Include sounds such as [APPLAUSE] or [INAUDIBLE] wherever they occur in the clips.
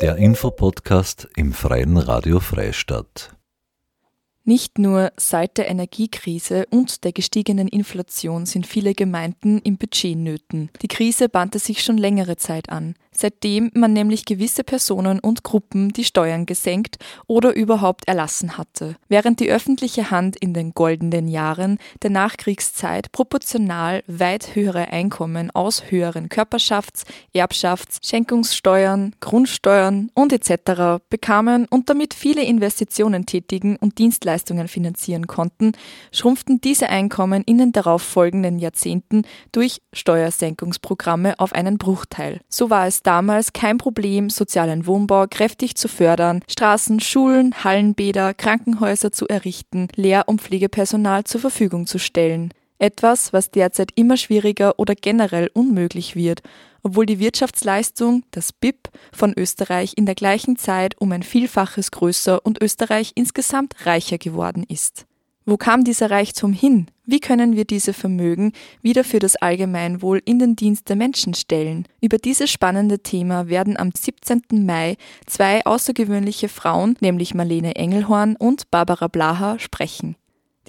Der Infopodcast im Freien Radio Freistadt. Nicht nur seit der Energiekrise und der gestiegenen Inflation sind viele Gemeinden in Budgetnöten. Die Krise bahnte sich schon längere Zeit an, seitdem man nämlich gewisse Personen und Gruppen die Steuern gesenkt oder überhaupt erlassen hatte. Während die öffentliche Hand in den goldenen Jahren der Nachkriegszeit proportional weit höhere Einkommen aus höheren Körperschafts-, Erbschafts-, Schenkungssteuern, Grundsteuern und etc. bekamen und damit viele Investitionen tätigen und Dienstleistungen finanzieren konnten, schrumpften diese Einkommen in den darauffolgenden Jahrzehnten durch Steuersenkungsprogramme auf einen Bruchteil. So war es damals kein Problem, sozialen Wohnbau kräftig zu fördern, Straßen, Schulen, Hallenbäder, Krankenhäuser zu errichten, Lehr- und Pflegepersonal zur Verfügung zu stellen. Etwas, was derzeit immer schwieriger oder generell unmöglich wird, obwohl die Wirtschaftsleistung, das BIP, von Österreich in der gleichen Zeit um ein Vielfaches größer und Österreich insgesamt reicher geworden ist. Wo kam dieser Reichtum hin? Wie können wir diese Vermögen wieder für das Allgemeinwohl in den Dienst der Menschen stellen? Über dieses spannende Thema werden am 17. Mai zwei außergewöhnliche Frauen, nämlich Marlene Engelhorn und Barbara Blaha, sprechen.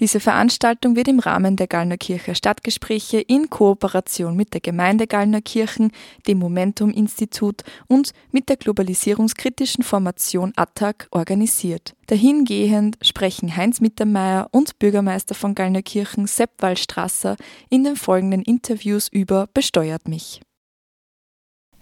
Diese Veranstaltung wird im Rahmen der Gallnerkircher Stadtgespräche in Kooperation mit der Gemeinde Gallnerkirchen, dem Momentum-Institut und mit der globalisierungskritischen Formation ATTAC organisiert. Dahingehend sprechen Heinz Mittermeier und Bürgermeister von Gallnerkirchen Sepp Wallstrasser in den folgenden Interviews über Besteuert mich.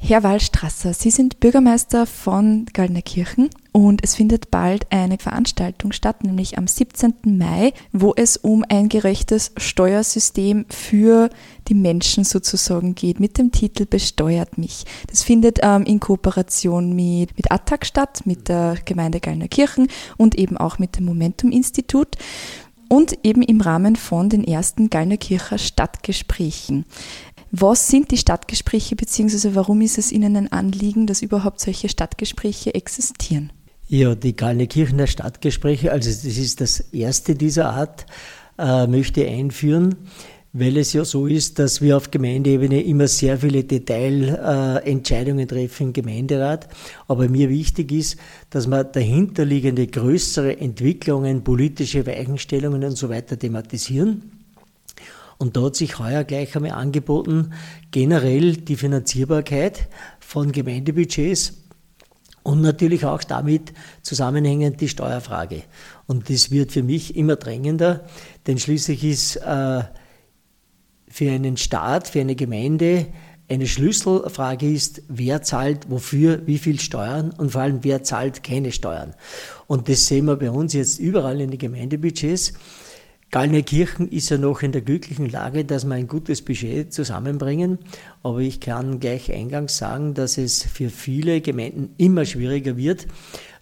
Herr Wallstrasser, Sie sind Bürgermeister von Gallnerkirchen und es findet bald eine Veranstaltung statt, nämlich am 17. Mai, wo es um ein gerechtes Steuersystem für die Menschen sozusagen geht, mit dem Titel Besteuert mich. Das findet ähm, in Kooperation mit, mit ATTAC statt, mit der Gemeinde Gallnerkirchen und eben auch mit dem Momentum-Institut und eben im Rahmen von den ersten Gallnerkircher Stadtgesprächen. Was sind die Stadtgespräche beziehungsweise warum ist es Ihnen ein Anliegen, dass überhaupt solche Stadtgespräche existieren? Ja, die Gallnerkirchener Stadtgespräche, also das ist das erste dieser Art, äh, möchte einführen, weil es ja so ist, dass wir auf Gemeindeebene immer sehr viele Detailentscheidungen äh, treffen im Gemeinderat. Aber mir wichtig ist, dass man dahinterliegende größere Entwicklungen, politische Weichenstellungen und so weiter thematisieren. Und da hat sich heuer gleich einmal angeboten, generell die Finanzierbarkeit von Gemeindebudgets und natürlich auch damit zusammenhängend die Steuerfrage. Und das wird für mich immer drängender, denn schließlich ist äh, für einen Staat, für eine Gemeinde eine Schlüsselfrage ist, wer zahlt wofür wie viel Steuern und vor allem wer zahlt keine Steuern. Und das sehen wir bei uns jetzt überall in den Gemeindebudgets. Gallnerkirchen ist ja noch in der glücklichen Lage, dass wir ein gutes Budget zusammenbringen. Aber ich kann gleich eingangs sagen, dass es für viele Gemeinden immer schwieriger wird,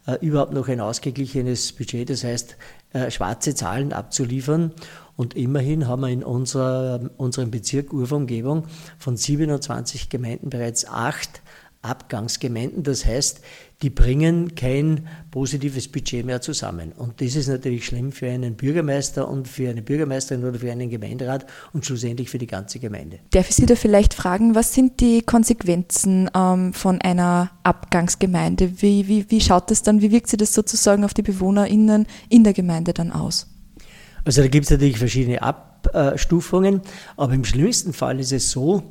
äh, überhaupt noch ein ausgeglichenes Budget, das heißt äh, schwarze Zahlen abzuliefern. Und immerhin haben wir in unserer, unserem Bezirk Urverumgebung von 27 Gemeinden bereits acht Abgangsgemeinden. Das heißt, die bringen kein positives Budget mehr zusammen. Und das ist natürlich schlimm für einen Bürgermeister und für eine Bürgermeisterin oder für einen Gemeinderat und schlussendlich für die ganze Gemeinde. Darf ich Sie da vielleicht fragen, was sind die Konsequenzen ähm, von einer Abgangsgemeinde? Wie, wie, wie schaut das dann, wie wirkt sich das sozusagen auf die BewohnerInnen in der Gemeinde dann aus? Also da gibt es natürlich verschiedene Abstufungen, aber im schlimmsten Fall ist es so,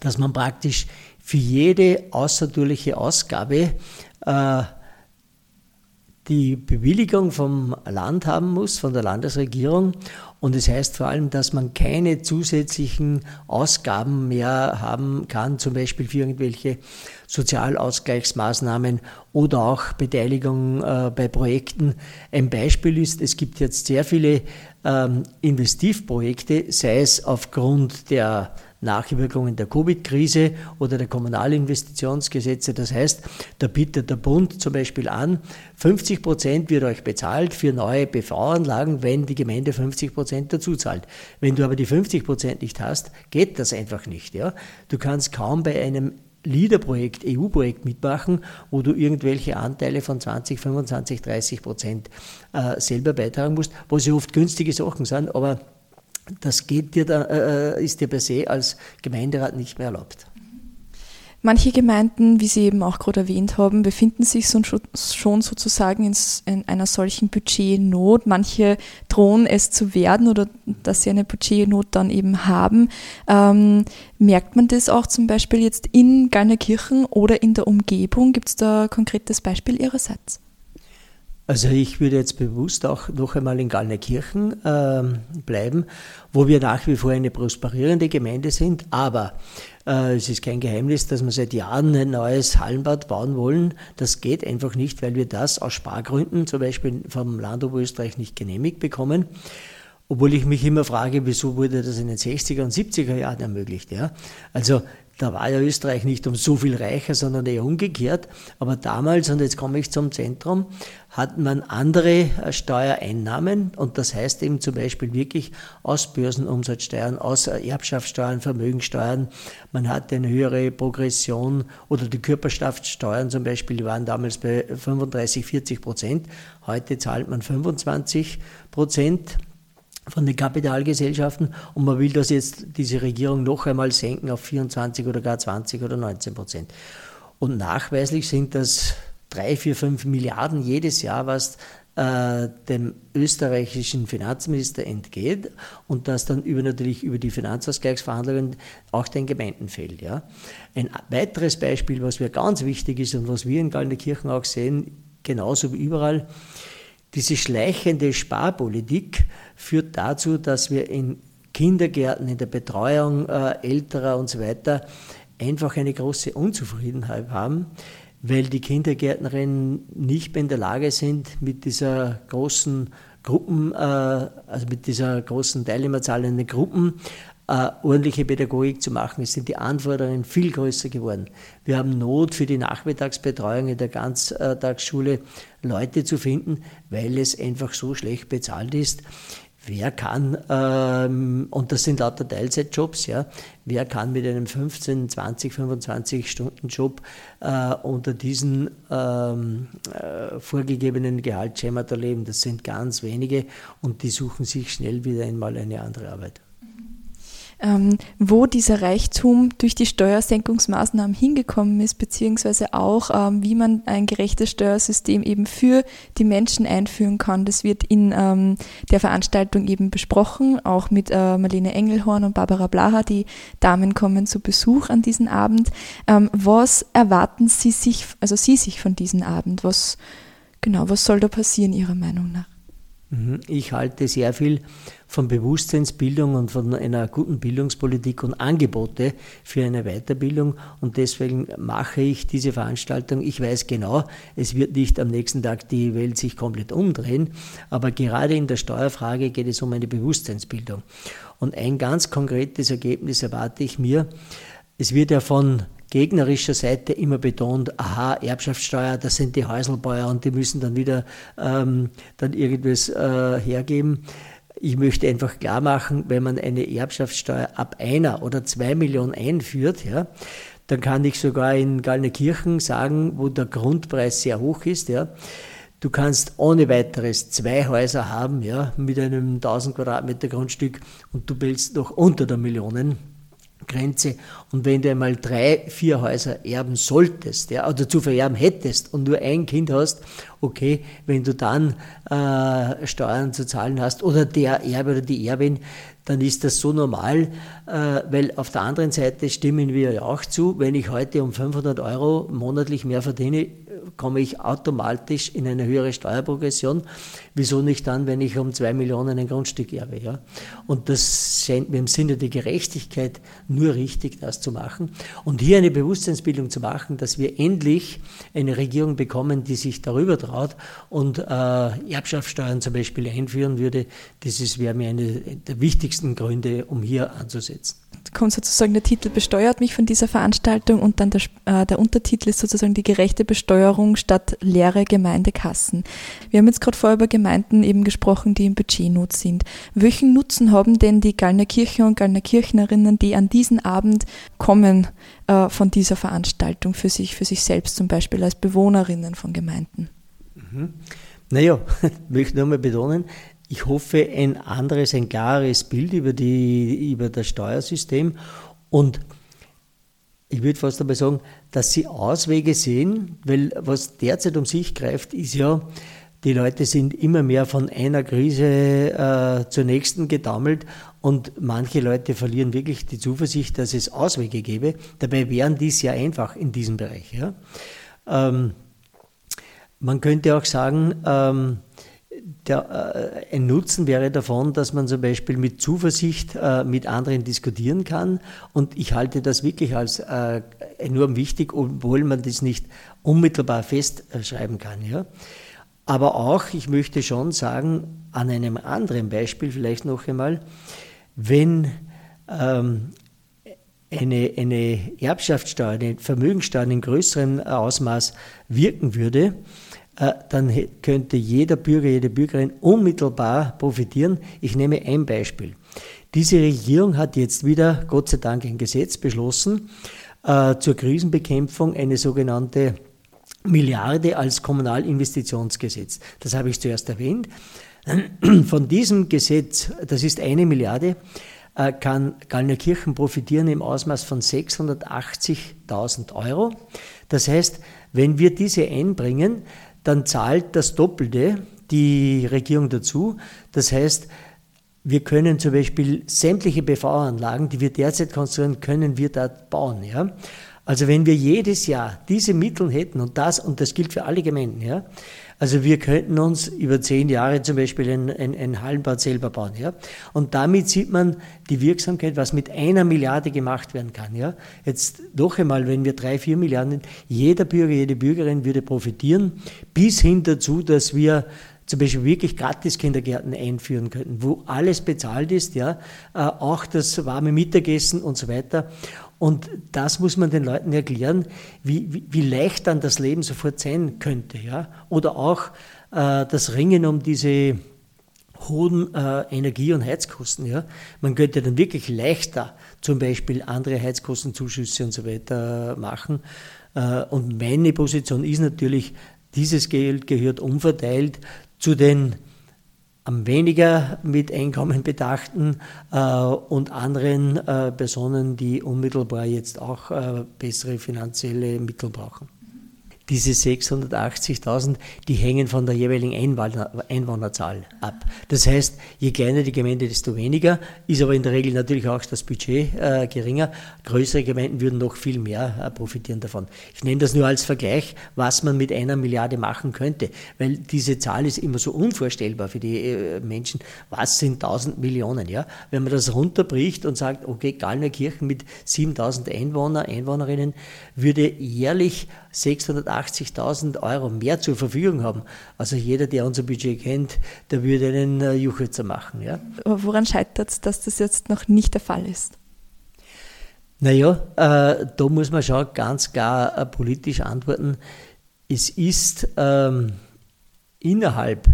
dass man praktisch für jede außertourliche Ausgabe äh, die Bewilligung vom Land haben muss, von der Landesregierung. Und das heißt vor allem, dass man keine zusätzlichen Ausgaben mehr haben kann, zum Beispiel für irgendwelche Sozialausgleichsmaßnahmen oder auch Beteiligung äh, bei Projekten. Ein Beispiel ist, es gibt jetzt sehr viele ähm, Investivprojekte, sei es aufgrund der Nachwirkungen der Covid-Krise oder der Kommunalinvestitionsgesetze. Das heißt, da bietet der Bund zum Beispiel an, 50 Prozent wird euch bezahlt für neue PV-Anlagen, wenn die Gemeinde 50 Prozent dazu zahlt. Wenn du aber die 50 Prozent nicht hast, geht das einfach nicht. Ja? Du kannst kaum bei einem LIDER-Projekt, EU-Projekt mitmachen, wo du irgendwelche Anteile von 20, 25, 30 Prozent äh, selber beitragen musst, was ja oft günstige Sachen sind, aber das geht dir da, äh, ist dir per se als Gemeinderat nicht mehr erlaubt. Manche Gemeinden, wie Sie eben auch gerade erwähnt haben, befinden sich schon sozusagen in einer solchen Budgetnot. Manche drohen es zu werden oder dass sie eine Budgetnot dann eben haben. Ähm, merkt man das auch zum Beispiel jetzt in Gallnerkirchen oder in der Umgebung? Gibt es da ein konkretes Beispiel Ihrerseits? Also ich würde jetzt bewusst auch noch einmal in Gallnerkirchen äh, bleiben, wo wir nach wie vor eine prosperierende Gemeinde sind, aber äh, es ist kein Geheimnis, dass wir seit Jahren ein neues Hallenbad bauen wollen. Das geht einfach nicht, weil wir das aus Spargründen zum Beispiel vom Land Oberösterreich nicht genehmigt bekommen. Obwohl ich mich immer frage, wieso wurde das in den 60er und 70er Jahren ermöglicht. Ja? Also da war ja Österreich nicht um so viel reicher, sondern eher umgekehrt. Aber damals, und jetzt komme ich zum Zentrum, hat man andere äh, Steuereinnahmen und das heißt eben zum Beispiel wirklich aus Börsenumsatzsteuern, aus äh, Erbschaftssteuern, Vermögensteuern. Man hatte eine höhere Progression oder die Körperschaftssteuern zum Beispiel, die waren damals bei 35, 40 Prozent. Heute zahlt man 25 Prozent von den Kapitalgesellschaften und man will das jetzt, diese Regierung noch einmal senken auf 24 oder gar 20 oder 19 Prozent. Und nachweislich sind das drei, vier, fünf Milliarden jedes Jahr, was äh, dem österreichischen Finanzminister entgeht und das dann über, natürlich über die Finanzausgleichsverhandlungen auch den Gemeinden fällt. Ja. Ein weiteres Beispiel, was mir ganz wichtig ist und was wir in Gallenkirchen auch sehen, genauso wie überall, diese schleichende Sparpolitik führt dazu, dass wir in Kindergärten, in der Betreuung äh, älterer und so weiter einfach eine große Unzufriedenheit haben, weil die Kindergärtnerinnen nicht mehr in der Lage sind, mit dieser großen Gruppen, äh, also mit dieser großen Teilnehmerzahl in den Gruppen, äh, ordentliche Pädagogik zu machen. Es sind die Anforderungen viel größer geworden. Wir haben Not für die Nachmittagsbetreuung in der Ganztagsschule Leute zu finden, weil es einfach so schlecht bezahlt ist. Wer kann, ähm, und das sind lauter Teilzeitjobs, ja, wer kann mit einem 15, 20, 25 Stunden Job äh, unter diesen ähm, äh, vorgegebenen Gehaltsschemata leben? Das sind ganz wenige und die suchen sich schnell wieder einmal eine andere Arbeit wo dieser Reichtum durch die Steuersenkungsmaßnahmen hingekommen ist, beziehungsweise auch, ähm, wie man ein gerechtes Steuersystem eben für die Menschen einführen kann. Das wird in ähm, der Veranstaltung eben besprochen, auch mit äh, Marlene Engelhorn und Barbara Blaha. Die Damen kommen zu Besuch an diesem Abend. Ähm, was erwarten Sie sich, also Sie sich von diesem Abend? Was, genau, was soll da passieren Ihrer Meinung nach? Mhm. Ich halte sehr viel von Bewusstseinsbildung und von einer guten Bildungspolitik und Angebote für eine Weiterbildung. Und deswegen mache ich diese Veranstaltung. Ich weiß genau, es wird nicht am nächsten Tag die Welt sich komplett umdrehen, aber gerade in der Steuerfrage geht es um eine Bewusstseinsbildung. Und ein ganz konkretes Ergebnis erwarte ich mir. Es wird ja von gegnerischer Seite immer betont, aha, Erbschaftssteuer, das sind die Häuselbäuer und die müssen dann wieder ähm, dann irgendwas äh, hergeben. Ich möchte einfach klar machen, wenn man eine Erbschaftssteuer ab einer oder zwei Millionen einführt, ja, dann kann ich sogar in Gallnerkirchen sagen, wo der Grundpreis sehr hoch ist, ja, Du kannst ohne weiteres zwei Häuser haben, ja, mit einem 1000 Quadratmeter Grundstück und du bildest noch unter der Millionen. Grenze. Und wenn du einmal drei, vier Häuser erben solltest, ja, oder zu vererben hättest und nur ein Kind hast, okay, wenn du dann äh, Steuern zu zahlen hast oder der Erbe oder die Erbin, dann ist das so normal, äh, weil auf der anderen Seite stimmen wir ja auch zu, wenn ich heute um 500 Euro monatlich mehr verdiene, komme ich automatisch in eine höhere Steuerprogression. Wieso nicht dann, wenn ich um zwei Millionen ein Grundstück erbe? Ja? Und das scheint mir im Sinne der Gerechtigkeit nur richtig, das zu machen. Und hier eine Bewusstseinsbildung zu machen, dass wir endlich eine Regierung bekommen, die sich darüber traut und äh, Erbschaftssteuern zum Beispiel einführen würde. Das wäre mir eine der wichtigsten Gründe, um hier anzusetzen kommt sozusagen der Titel besteuert mich von dieser Veranstaltung und dann der, äh, der Untertitel ist sozusagen die gerechte Besteuerung statt leere Gemeindekassen. Wir haben jetzt gerade vorher über Gemeinden eben gesprochen, die in Budgetnot sind. Welchen Nutzen haben denn die Gallner Kirchen und Gallner Kirchnerinnen, die an diesen Abend kommen, äh, von dieser Veranstaltung für sich, für sich selbst zum Beispiel als Bewohnerinnen von Gemeinden? Mhm. Naja, [LAUGHS] ich möchte nur mal betonen, ich hoffe, ein anderes, ein klares Bild über, die, über das Steuersystem. Und ich würde fast dabei sagen, dass sie Auswege sehen, weil was derzeit um sich greift, ist ja, die Leute sind immer mehr von einer Krise äh, zur nächsten gedammelt und manche Leute verlieren wirklich die Zuversicht, dass es Auswege gäbe. Dabei wären die sehr einfach in diesem Bereich. Ja. Ähm, man könnte auch sagen, ähm, der, äh, ein Nutzen wäre davon, dass man zum Beispiel mit Zuversicht äh, mit anderen diskutieren kann. Und ich halte das wirklich als äh, enorm wichtig, obwohl man das nicht unmittelbar festschreiben kann. Ja. Aber auch, ich möchte schon sagen, an einem anderen Beispiel vielleicht noch einmal, wenn ähm, eine, eine Erbschaftssteuer, eine Vermögensteuer in größerem Ausmaß wirken würde, äh, dann könnte jeder Bürger, jede Bürgerin unmittelbar profitieren. Ich nehme ein Beispiel. Diese Regierung hat jetzt wieder, Gott sei Dank, ein Gesetz beschlossen äh, zur Krisenbekämpfung, eine sogenannte Milliarde als Kommunalinvestitionsgesetz. Das habe ich zuerst erwähnt. [CLEARS THROAT] Von diesem Gesetz, das ist eine Milliarde, äh, kann Gallnerkirchen profitieren im Ausmaß von 680.000 Euro. Das heißt, wenn wir diese einbringen, dann zahlt das Doppelte die Regierung dazu. Das heißt, wir können zum Beispiel sämtliche BV-Anlagen, die wir derzeit konstruieren, können wir dort bauen. Ja? Also wenn wir jedes Jahr diese Mittel hätten und das, und das gilt für alle Gemeinden, ja, also wir könnten uns über zehn Jahre zum Beispiel ein, ein, ein Hallenbad selber bauen. Ja? Und damit sieht man die Wirksamkeit, was mit einer Milliarde gemacht werden kann. Ja? Jetzt noch einmal, wenn wir drei, vier Milliarden, jeder Bürger, jede Bürgerin würde profitieren, bis hin dazu, dass wir zum Beispiel wirklich gratis Kindergärten einführen könnten, wo alles bezahlt ist, ja, äh, auch das warme Mittagessen und so weiter. Und das muss man den Leuten erklären, wie, wie, wie leicht dann das Leben sofort sein könnte. Ja? Oder auch äh, das Ringen um diese hohen äh, Energie- und Heizkosten. Ja? Man könnte dann wirklich leichter zum Beispiel andere Heizkostenzuschüsse und so weiter machen. Äh, und meine Position ist natürlich, dieses Geld gehört umverteilt zu den am weniger mit Einkommen bedachten äh, und anderen äh, Personen, die unmittelbar jetzt auch äh, bessere finanzielle Mittel brauchen. Diese 680.000, die hängen von der jeweiligen Einwohner, Einwohnerzahl ab. Das heißt, je kleiner die Gemeinde, desto weniger, ist aber in der Regel natürlich auch das Budget äh, geringer. Größere Gemeinden würden noch viel mehr äh, profitieren davon. Ich nehme das nur als Vergleich, was man mit einer Milliarde machen könnte, weil diese Zahl ist immer so unvorstellbar für die äh, Menschen. Was sind 1000 Millionen? Ja? Wenn man das runterbricht und sagt, okay, Gallnerkirchen mit 7000 Einwohner, Einwohnerinnen würde jährlich 680.000 Euro mehr zur Verfügung haben. Also jeder, der unser Budget kennt, der würde einen äh, Juchitzer machen. Ja? Aber woran scheitert es, dass das jetzt noch nicht der Fall ist? Naja, äh, da muss man schon ganz klar äh, politisch antworten. Es ist ähm, innerhalb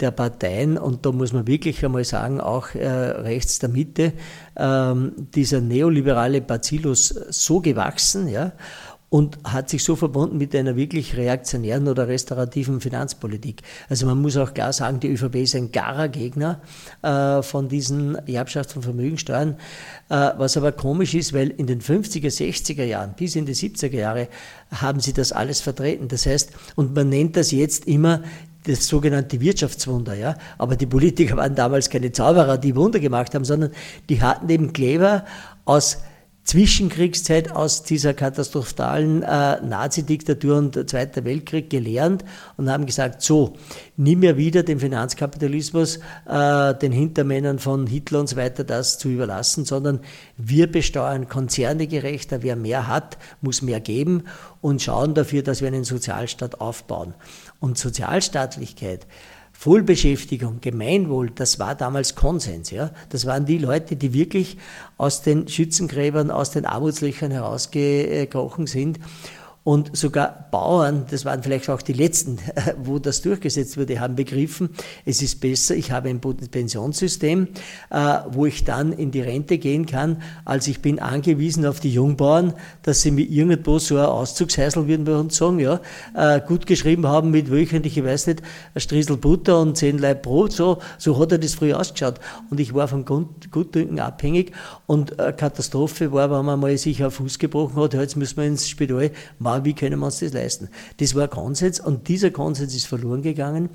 der Parteien, und da muss man wirklich einmal sagen, auch äh, rechts der Mitte, ähm, dieser neoliberale Bacillus so gewachsen, ja, und hat sich so verbunden mit einer wirklich reaktionären oder restaurativen Finanzpolitik. Also man muss auch klar sagen, die ÖVP ist ein garer Gegner äh, von diesen Erbschafts- und Vermögensteuern, äh, was aber komisch ist, weil in den 50er, 60er Jahren bis in die 70er Jahre haben sie das alles vertreten. Das heißt, und man nennt das jetzt immer das sogenannte Wirtschaftswunder, ja. Aber die Politiker waren damals keine Zauberer, die Wunder gemacht haben, sondern die hatten eben Kleber aus Zwischenkriegszeit aus dieser katastrophalen äh, Nazi-Diktatur und Zweiter Weltkrieg gelernt und haben gesagt, so, nie mehr wieder dem Finanzkapitalismus, äh, den Hintermännern von Hitler und so weiter das zu überlassen, sondern wir besteuern Konzerne gerechter, wer mehr hat, muss mehr geben und schauen dafür, dass wir einen Sozialstaat aufbauen. Und Sozialstaatlichkeit, Vollbeschäftigung, Gemeinwohl, das war damals Konsens. Ja? Das waren die Leute, die wirklich aus den Schützengräbern, aus den Armutslöchern herausgekrochen sind. Und sogar Bauern, das waren vielleicht auch die letzten, [LAUGHS] wo das durchgesetzt wurde, haben begriffen, es ist besser, ich habe ein Pensionssystem, äh, wo ich dann in die Rente gehen kann, als ich bin angewiesen auf die Jungbauern, dass sie mir irgendwo so ein Auszugshäusl, würden wir uns sagen, ja, äh, gut geschrieben haben mit wöchentlich, ich weiß nicht, ein Striesel Butter und zehn Leib Brot, so, so hat er das früher ausgeschaut. Und ich war vom Gutdünken abhängig und Katastrophe war, wenn man mal sich auf Fuß gebrochen hat, jetzt müssen wir ins Spital, wie können wir uns das leisten? Das war ein Konsens und dieser Konsens ist verloren gegangen.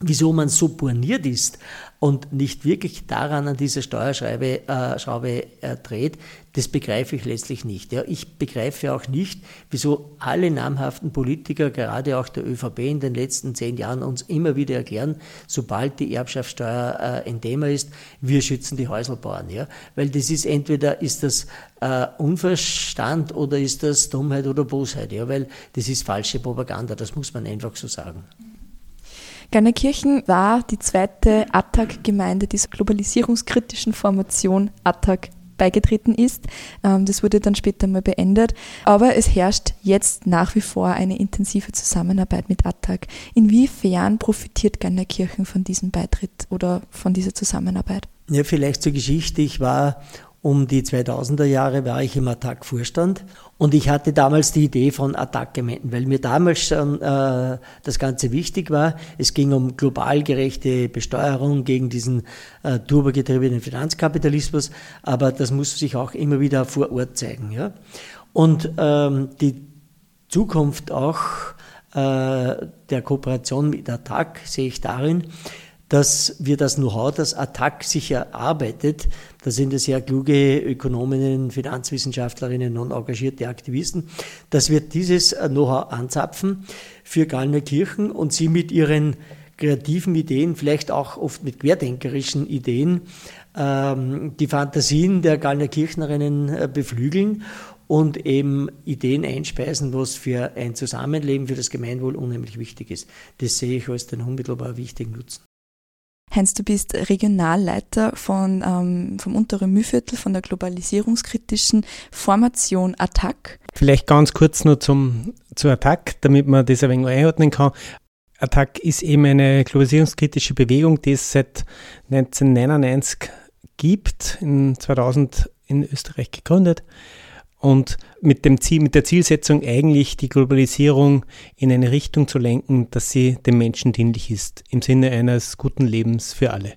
Wieso man so borniert ist und nicht wirklich daran an dieser Steuerschraube äh, äh, dreht, das begreife ich letztlich nicht. Ja, ich begreife auch nicht, wieso alle namhaften Politiker, gerade auch der ÖVP in den letzten zehn Jahren, uns immer wieder erklären, sobald die Erbschaftssteuer äh, ein Thema ist, wir schützen die Häuselbauern. Ja? Weil das ist entweder ist das äh, Unverstand oder ist das Dummheit oder Bosheit. Ja? Weil das ist falsche Propaganda, das muss man einfach so sagen. Garnerkirchen war die zweite ATTAC-Gemeinde dieser globalisierungskritischen Formation ATTAC beigetreten ist. Ähm, das wurde dann später mal beendet. Aber es herrscht jetzt nach wie vor eine intensive Zusammenarbeit mit ATTAC. Inwiefern profitiert Garnerkirchen von diesem Beitritt oder von dieser Zusammenarbeit? Ja, vielleicht zur Geschichte. Ich war um die 2000er Jahre war ich im Attac-Vorstand und ich hatte damals die Idee von Attac-Gemeinden, weil mir damals schon äh, das Ganze wichtig war. Es ging um global gerechte Besteuerung gegen diesen äh, turbogetriebenen Finanzkapitalismus, aber das muss sich auch immer wieder vor Ort zeigen. Ja? Und ähm, die Zukunft auch äh, der Kooperation mit Attac sehe ich darin, dass wir das Know-how, das Attac sich erarbeitet, da sind es sehr kluge Ökonominnen, Finanzwissenschaftlerinnen und engagierte Aktivisten, dass wir dieses Know-how anzapfen für Gallnerkirchen und sie mit ihren kreativen Ideen, vielleicht auch oft mit querdenkerischen Ideen, ähm, die Fantasien der Gallnerkirchnerinnen äh, beflügeln und eben Ideen einspeisen, was für ein Zusammenleben, für das Gemeinwohl unheimlich wichtig ist. Das sehe ich als den unmittelbar wichtigen Nutzen. Heinz, du bist Regionalleiter von, ähm, vom unteren Mühlviertel von der globalisierungskritischen Formation ATTAC. Vielleicht ganz kurz nur zum, zu ATTAC, damit man das ein wenig einordnen kann. ATTAC ist eben eine globalisierungskritische Bewegung, die es seit 1999 gibt, in 2000 in Österreich gegründet und mit, dem Ziel, mit der Zielsetzung eigentlich die Globalisierung in eine Richtung zu lenken, dass sie dem Menschen dienlich ist, im Sinne eines guten Lebens für alle.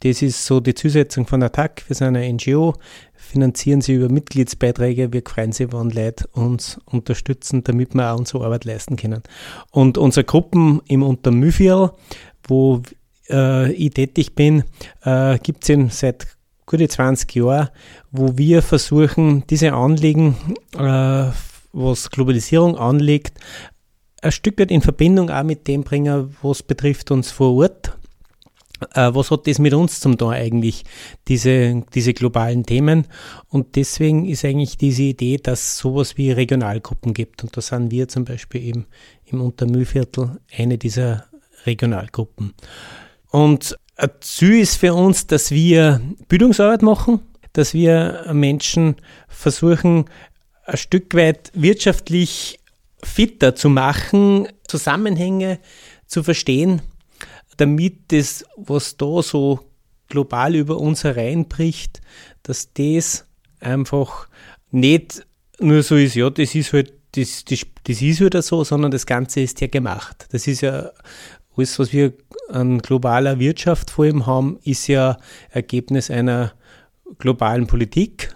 Das ist so die Zielsetzung von ATTAC. Wir sind eine NGO, finanzieren sie über Mitgliedsbeiträge. Wir freuen sie, wenn Leute uns unterstützen, damit wir auch unsere Arbeit leisten können. Und unsere Gruppen im Untermüfjell, wo äh, ich tätig bin, äh, gibt es seit gute 20 Jahre, wo wir versuchen, diese Anliegen, äh, was Globalisierung anliegt, ein Stück weit in Verbindung auch mit dem bringen, was betrifft uns vor Ort. Äh, was hat das mit uns zum tun eigentlich, diese, diese globalen Themen? Und deswegen ist eigentlich diese Idee, dass es sowas wie Regionalgruppen gibt. Und da sind wir zum Beispiel eben im Untermühlviertel eine dieser Regionalgruppen. Und ein Ziel ist für uns, dass wir Bildungsarbeit machen, dass wir Menschen versuchen, ein Stück weit wirtschaftlich fitter zu machen, Zusammenhänge zu verstehen, damit das, was da so global über uns hereinbricht, dass das einfach nicht nur so ist, ja, das ist halt, das, das, das ist wieder halt so, sondern das Ganze ist ja gemacht. Das ist ja alles, was wir an globaler Wirtschaft vor allem haben, ist ja Ergebnis einer globalen Politik.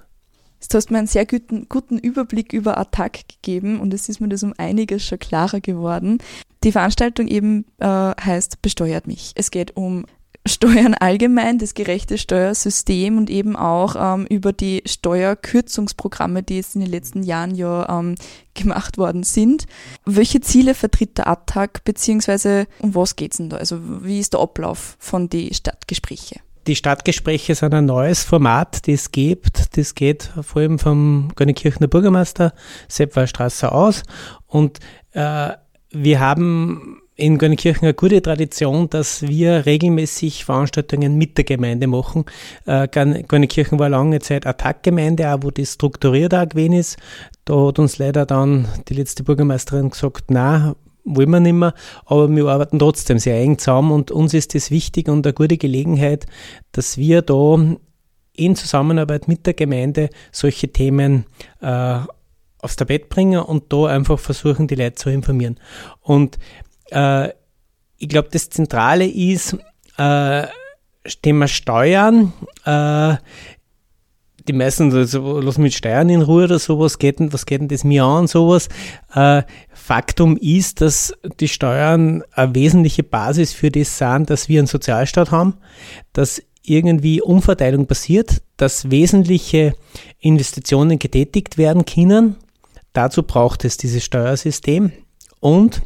Du hast mir einen sehr guten, guten Überblick über Attac gegeben und es ist mir das um einiges schon klarer geworden. Die Veranstaltung eben äh, heißt Besteuert mich. Es geht um Steuern allgemein, das gerechte Steuersystem und eben auch ähm, über die Steuerkürzungsprogramme, die jetzt in den letzten Jahren ja ähm, gemacht worden sind. Welche Ziele vertritt der ATTAC, beziehungsweise um was geht es denn da? Also wie ist der Ablauf von den Stadtgesprächen? Die Stadtgespräche sind ein neues Format, das es gibt. Das geht vor allem vom Gönnekirchener Bürgermeister Sepp Wallstrasser aus. Und äh, wir haben in Görnikirchen eine gute Tradition, dass wir regelmäßig Veranstaltungen mit der Gemeinde machen. Äh, Görnikirchen war lange Zeit Attack-Gemeinde, auch wo das strukturiert auch gewesen ist. Da hat uns leider dann die letzte Bürgermeisterin gesagt, na, wollen wir nicht mehr, aber wir arbeiten trotzdem sehr eng zusammen und uns ist es wichtig und eine gute Gelegenheit, dass wir da in Zusammenarbeit mit der Gemeinde solche Themen äh, aufs Tabett bringen und da einfach versuchen, die Leute zu informieren. Und äh, ich glaube, das Zentrale ist, äh, Thema Steuern. Äh, die meisten also, lassen mit Steuern in Ruhe oder sowas, geht was geht denn das mir an, sowas. Äh, Faktum ist, dass die Steuern eine wesentliche Basis für das sind, dass wir einen Sozialstaat haben, dass irgendwie Umverteilung passiert, dass wesentliche Investitionen getätigt werden können. Dazu braucht es dieses Steuersystem. Und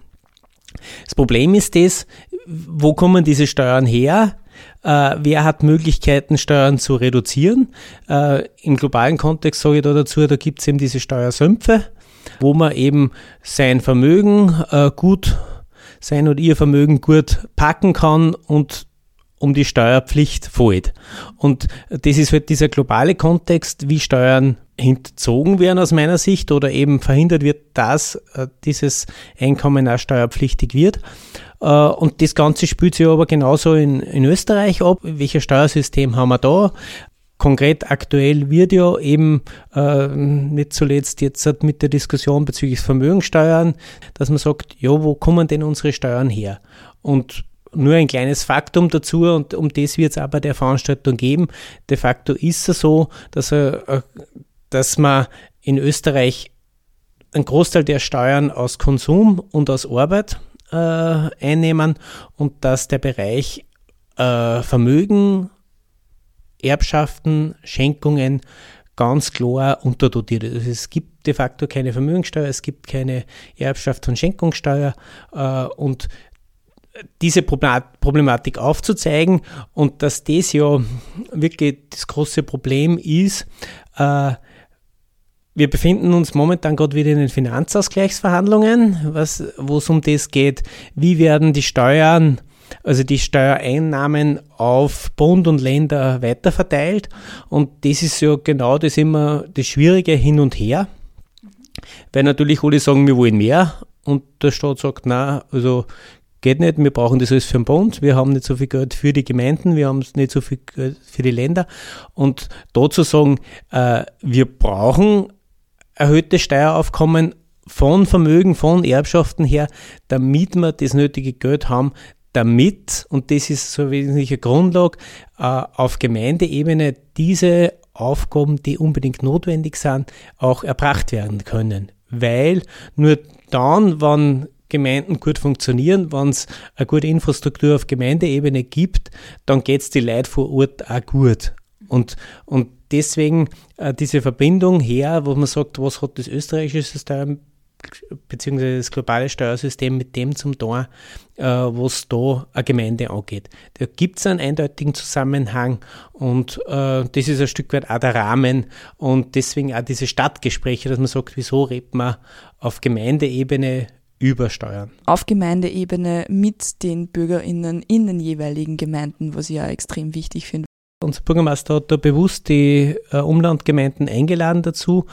das Problem ist das, wo kommen diese Steuern her? Äh, wer hat Möglichkeiten, Steuern zu reduzieren? Äh, Im globalen Kontext sage ich da dazu, da gibt es eben diese Steuersümpfe, wo man eben sein Vermögen äh, gut, sein oder ihr Vermögen gut packen kann und um die Steuerpflicht fällt. Und das ist halt dieser globale Kontext, wie Steuern hinterzogen werden aus meiner Sicht oder eben verhindert wird, dass äh, dieses Einkommen auch steuerpflichtig wird. Äh, und das Ganze spielt sich aber genauso in, in Österreich ab. Welches Steuersystem haben wir da? Konkret aktuell wird ja eben äh, nicht zuletzt jetzt mit der Diskussion bezüglich Vermögensteuern, dass man sagt, ja, wo kommen denn unsere Steuern her? Und nur ein kleines Faktum dazu und um das wird es aber der Veranstaltung geben. De facto ist es so, dass, äh, dass man in Österreich einen Großteil der Steuern aus Konsum und aus Arbeit äh, einnehmen und dass der Bereich äh, Vermögen, Erbschaften, Schenkungen ganz klar unterdotiert ist. Also es gibt de facto keine Vermögensteuer, es gibt keine Erbschaft und Schenkungssteuer äh, und diese Problematik aufzuzeigen und dass das ja wirklich das große Problem ist, äh, wir befinden uns momentan gerade wieder in den Finanzausgleichsverhandlungen, wo es um das geht, wie werden die Steuern, also die Steuereinnahmen auf Bund und Länder weiterverteilt. Und das ist ja genau das immer das Schwierige hin und her. Weil natürlich alle sagen, wir wollen mehr und der Staat sagt, na, also geht nicht, wir brauchen das alles für den Bund, wir haben nicht so viel Geld für die Gemeinden, wir haben nicht so viel Geld für die Länder. Und dazu sagen, äh, wir brauchen erhöhte Steueraufkommen von Vermögen, von Erbschaften her, damit wir das nötige Geld haben, damit, und das ist so wesentliche Grundlage, äh, auf Gemeindeebene diese Aufgaben, die unbedingt notwendig sind, auch erbracht werden können. Weil nur dann, wenn Gemeinden gut funktionieren, wenn es eine gute Infrastruktur auf Gemeindeebene gibt, dann geht es die Leute vor Ort auch gut. Und, und deswegen äh, diese Verbindung her, wo man sagt, was hat das österreichische System beziehungsweise das globale Steuersystem mit dem zum Tor, äh, was da eine Gemeinde angeht. Da gibt es einen eindeutigen Zusammenhang und äh, das ist ein Stück weit auch der Rahmen und deswegen auch diese Stadtgespräche, dass man sagt, wieso redet man auf Gemeindeebene über Steuern? Auf Gemeindeebene mit den BürgerInnen in den jeweiligen Gemeinden, was ich ja extrem wichtig finde. Unser Bürgermeister hat da bewusst die äh, Umlandgemeinden eingeladen dazu,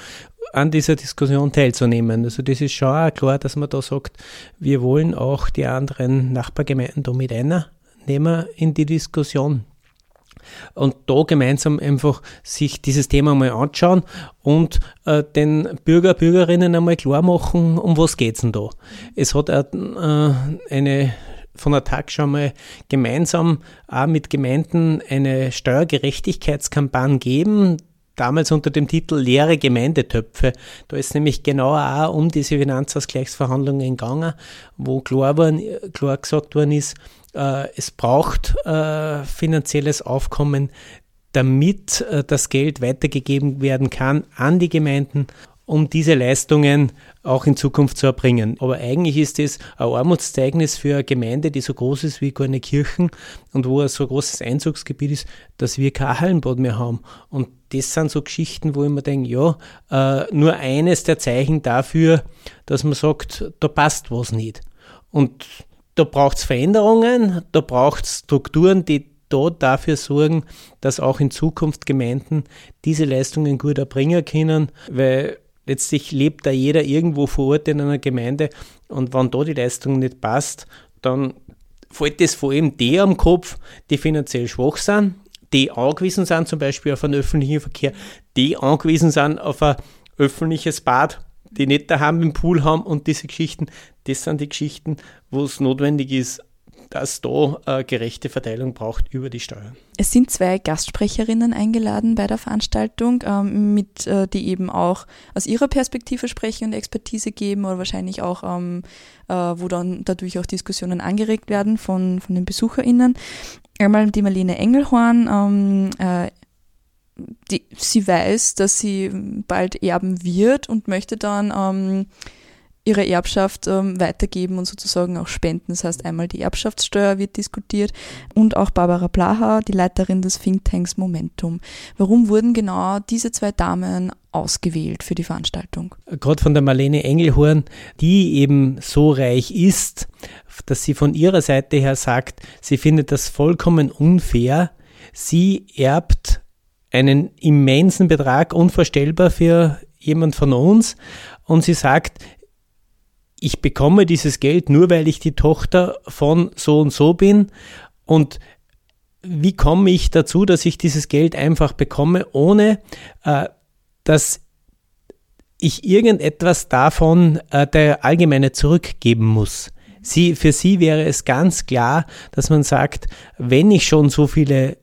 an dieser Diskussion teilzunehmen. Also das ist schon auch klar, dass man da sagt, wir wollen auch die anderen Nachbargemeinden da mit einnehmen in die Diskussion. Und da gemeinsam einfach sich dieses Thema mal anschauen und äh, den Bürger, Bürgerinnen einmal klar machen, um was geht es denn da. Es hat äh, eine von der TAG schon mal gemeinsam auch mit Gemeinden eine Steuergerechtigkeitskampagne geben damals unter dem Titel Leere Gemeindetöpfe. Da ist nämlich genau auch um diese Finanzausgleichsverhandlungen gegangen, wo klar, war, klar gesagt worden ist, äh, es braucht äh, finanzielles Aufkommen, damit äh, das Geld weitergegeben werden kann an die Gemeinden um diese Leistungen auch in Zukunft zu erbringen. Aber eigentlich ist es ein Armutszeugnis für eine Gemeinde, die so groß ist wie Kirchen und wo ein so großes Einzugsgebiet ist, dass wir kein Hallenbad mehr haben. Und das sind so Geschichten, wo ich mir denke, ja, äh, nur eines der Zeichen dafür, dass man sagt, da passt was nicht. Und da braucht es Veränderungen, da braucht es Strukturen, die dort dafür sorgen, dass auch in Zukunft Gemeinden diese Leistungen gut erbringen können, weil letztlich lebt da jeder irgendwo vor Ort in einer Gemeinde und wenn da die Leistung nicht passt, dann fällt das vor allem die am Kopf, die finanziell schwach sind, die angewiesen sind zum Beispiel auf einen öffentlichen Verkehr, die angewiesen sind auf ein öffentliches Bad, die nicht daheim im Pool haben und diese Geschichten, das sind die Geschichten, wo es notwendig ist, dass da eine gerechte Verteilung braucht über die Steuern. Es sind zwei Gastsprecherinnen eingeladen bei der Veranstaltung, ähm, mit, äh, die eben auch aus ihrer Perspektive sprechen und Expertise geben oder wahrscheinlich auch, ähm, äh, wo dann dadurch auch Diskussionen angeregt werden von, von den BesucherInnen. Einmal die Marlene Engelhorn, ähm, äh, die, sie weiß, dass sie bald erben wird und möchte dann ähm, ihre Erbschaft ähm, weitergeben und sozusagen auch spenden. Das heißt, einmal die Erbschaftssteuer wird diskutiert und auch Barbara Blaha, die Leiterin des Thinktanks Momentum. Warum wurden genau diese zwei Damen ausgewählt für die Veranstaltung? Gerade von der Marlene Engelhorn, die eben so reich ist, dass sie von ihrer Seite her sagt, sie findet das vollkommen unfair. Sie erbt einen immensen Betrag, unvorstellbar für jemand von uns. Und sie sagt, ich bekomme dieses Geld nur, weil ich die Tochter von so und so bin und wie komme ich dazu, dass ich dieses Geld einfach bekomme, ohne äh, dass ich irgendetwas davon äh, der Allgemeine zurückgeben muss. Sie, für sie wäre es ganz klar, dass man sagt, wenn ich schon so viele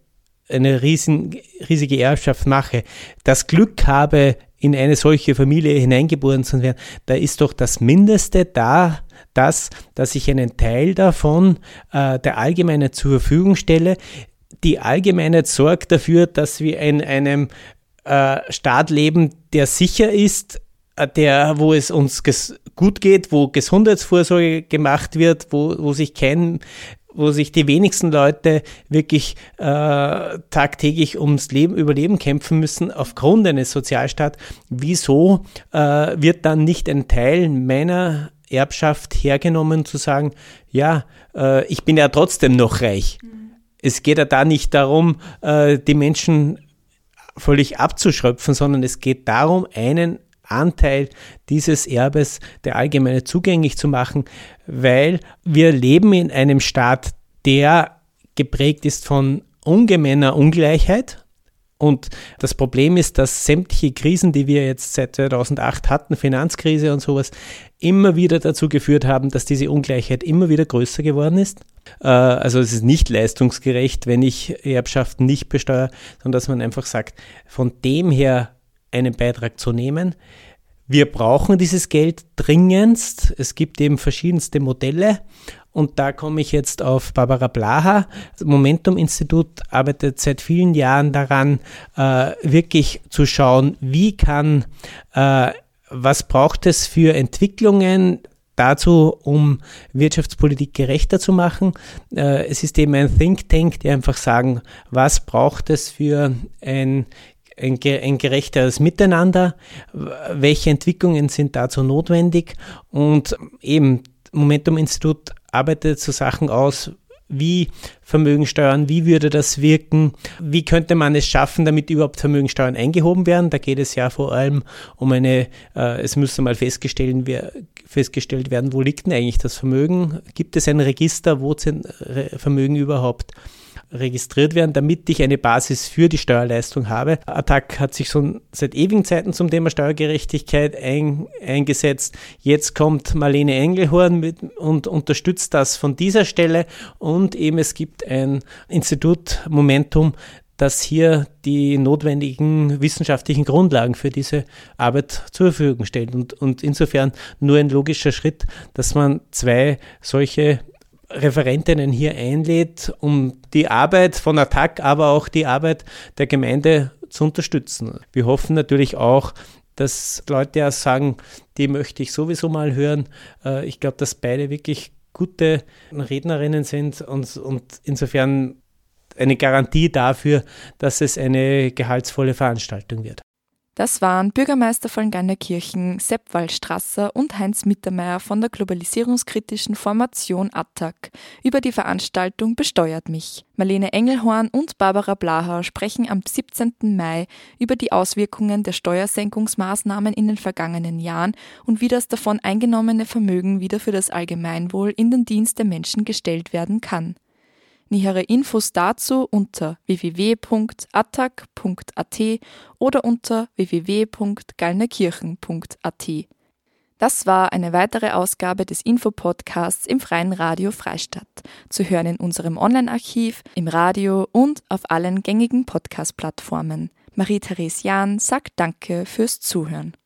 eine riesen, riesige Erbschaft mache, das Glück habe, in eine solche Familie hineingeboren zu werden, da ist doch das Mindeste da, das, dass ich einen Teil davon äh, der Allgemeinheit zur Verfügung stelle. Die Allgemeinheit sorgt dafür, dass wir in einem äh, Staat leben, der sicher ist, äh, der, wo es uns gut geht, wo Gesundheitsvorsorge gemacht wird, wo, wo sich kein wo sich die wenigsten Leute wirklich äh, tagtäglich ums Leben, Überleben kämpfen müssen aufgrund eines Sozialstaats, wieso äh, wird dann nicht ein Teil meiner Erbschaft hergenommen, zu sagen, ja, äh, ich bin ja trotzdem noch reich. Mhm. Es geht ja da nicht darum, äh, die Menschen völlig abzuschröpfen, sondern es geht darum, einen Anteil dieses Erbes der Allgemeine zugänglich zu machen, weil wir leben in einem Staat, der geprägt ist von ungemeiner Ungleichheit. Und das Problem ist, dass sämtliche Krisen, die wir jetzt seit 2008 hatten, Finanzkrise und sowas, immer wieder dazu geführt haben, dass diese Ungleichheit immer wieder größer geworden ist. Äh, also es ist nicht leistungsgerecht, wenn ich Erbschaften nicht besteuere, sondern dass man einfach sagt, von dem her einen Beitrag zu nehmen. Wir brauchen dieses Geld dringendst. Es gibt eben verschiedenste Modelle. Und da komme ich jetzt auf Barbara Blaha. Das Momentum-Institut arbeitet seit vielen Jahren daran, äh, wirklich zu schauen, wie kann, äh, was braucht es für Entwicklungen dazu, um Wirtschaftspolitik gerechter zu machen. Äh, es ist eben ein Think Tank, die einfach sagen, was braucht es für ein ein, ein gerechteres Miteinander, welche Entwicklungen sind dazu notwendig? Und eben Momentum-Institut arbeitet so Sachen aus, wie Vermögensteuern, wie würde das wirken, wie könnte man es schaffen, damit überhaupt Vermögensteuern eingehoben werden. Da geht es ja vor allem um eine, äh, es müsste mal festgestellt, festgestellt werden, wo liegt denn eigentlich das Vermögen? Gibt es ein Register, wo sind Vermögen überhaupt registriert werden, damit ich eine Basis für die Steuerleistung habe. Attac hat sich schon seit ewigen Zeiten zum Thema Steuergerechtigkeit ein, eingesetzt. Jetzt kommt Marlene Engelhorn mit und unterstützt das von dieser Stelle und eben es gibt ein Institut Momentum, das hier die notwendigen wissenschaftlichen Grundlagen für diese Arbeit zur Verfügung stellt. Und, und insofern nur ein logischer Schritt, dass man zwei solche Referentinnen hier einlädt, um die Arbeit von Attac, aber auch die Arbeit der Gemeinde zu unterstützen. Wir hoffen natürlich auch, dass Leute ja sagen, die möchte ich sowieso mal hören. Äh, ich glaube, dass beide wirklich gute Rednerinnen sind und, und insofern eine Garantie dafür, dass es eine gehaltsvolle Veranstaltung wird. Das waren Bürgermeister von Ganderkirchen Sepp Wallstrasser und Heinz Mittermeier von der globalisierungskritischen Formation ATTAC über die Veranstaltung Besteuert mich. Marlene Engelhorn und Barbara Blahau sprechen am 17. Mai über die Auswirkungen der Steuersenkungsmaßnahmen in den vergangenen Jahren und wie das davon eingenommene Vermögen wieder für das Allgemeinwohl in den Dienst der Menschen gestellt werden kann. Nähere Infos dazu unter www.attac.at oder unter www.gallnerkirchen.at. Das war eine weitere Ausgabe des Infopodcasts im Freien Radio Freistadt. Zu hören in unserem Online-Archiv, im Radio und auf allen gängigen Podcast-Plattformen. Marie-Therese Jahn sagt Danke fürs Zuhören.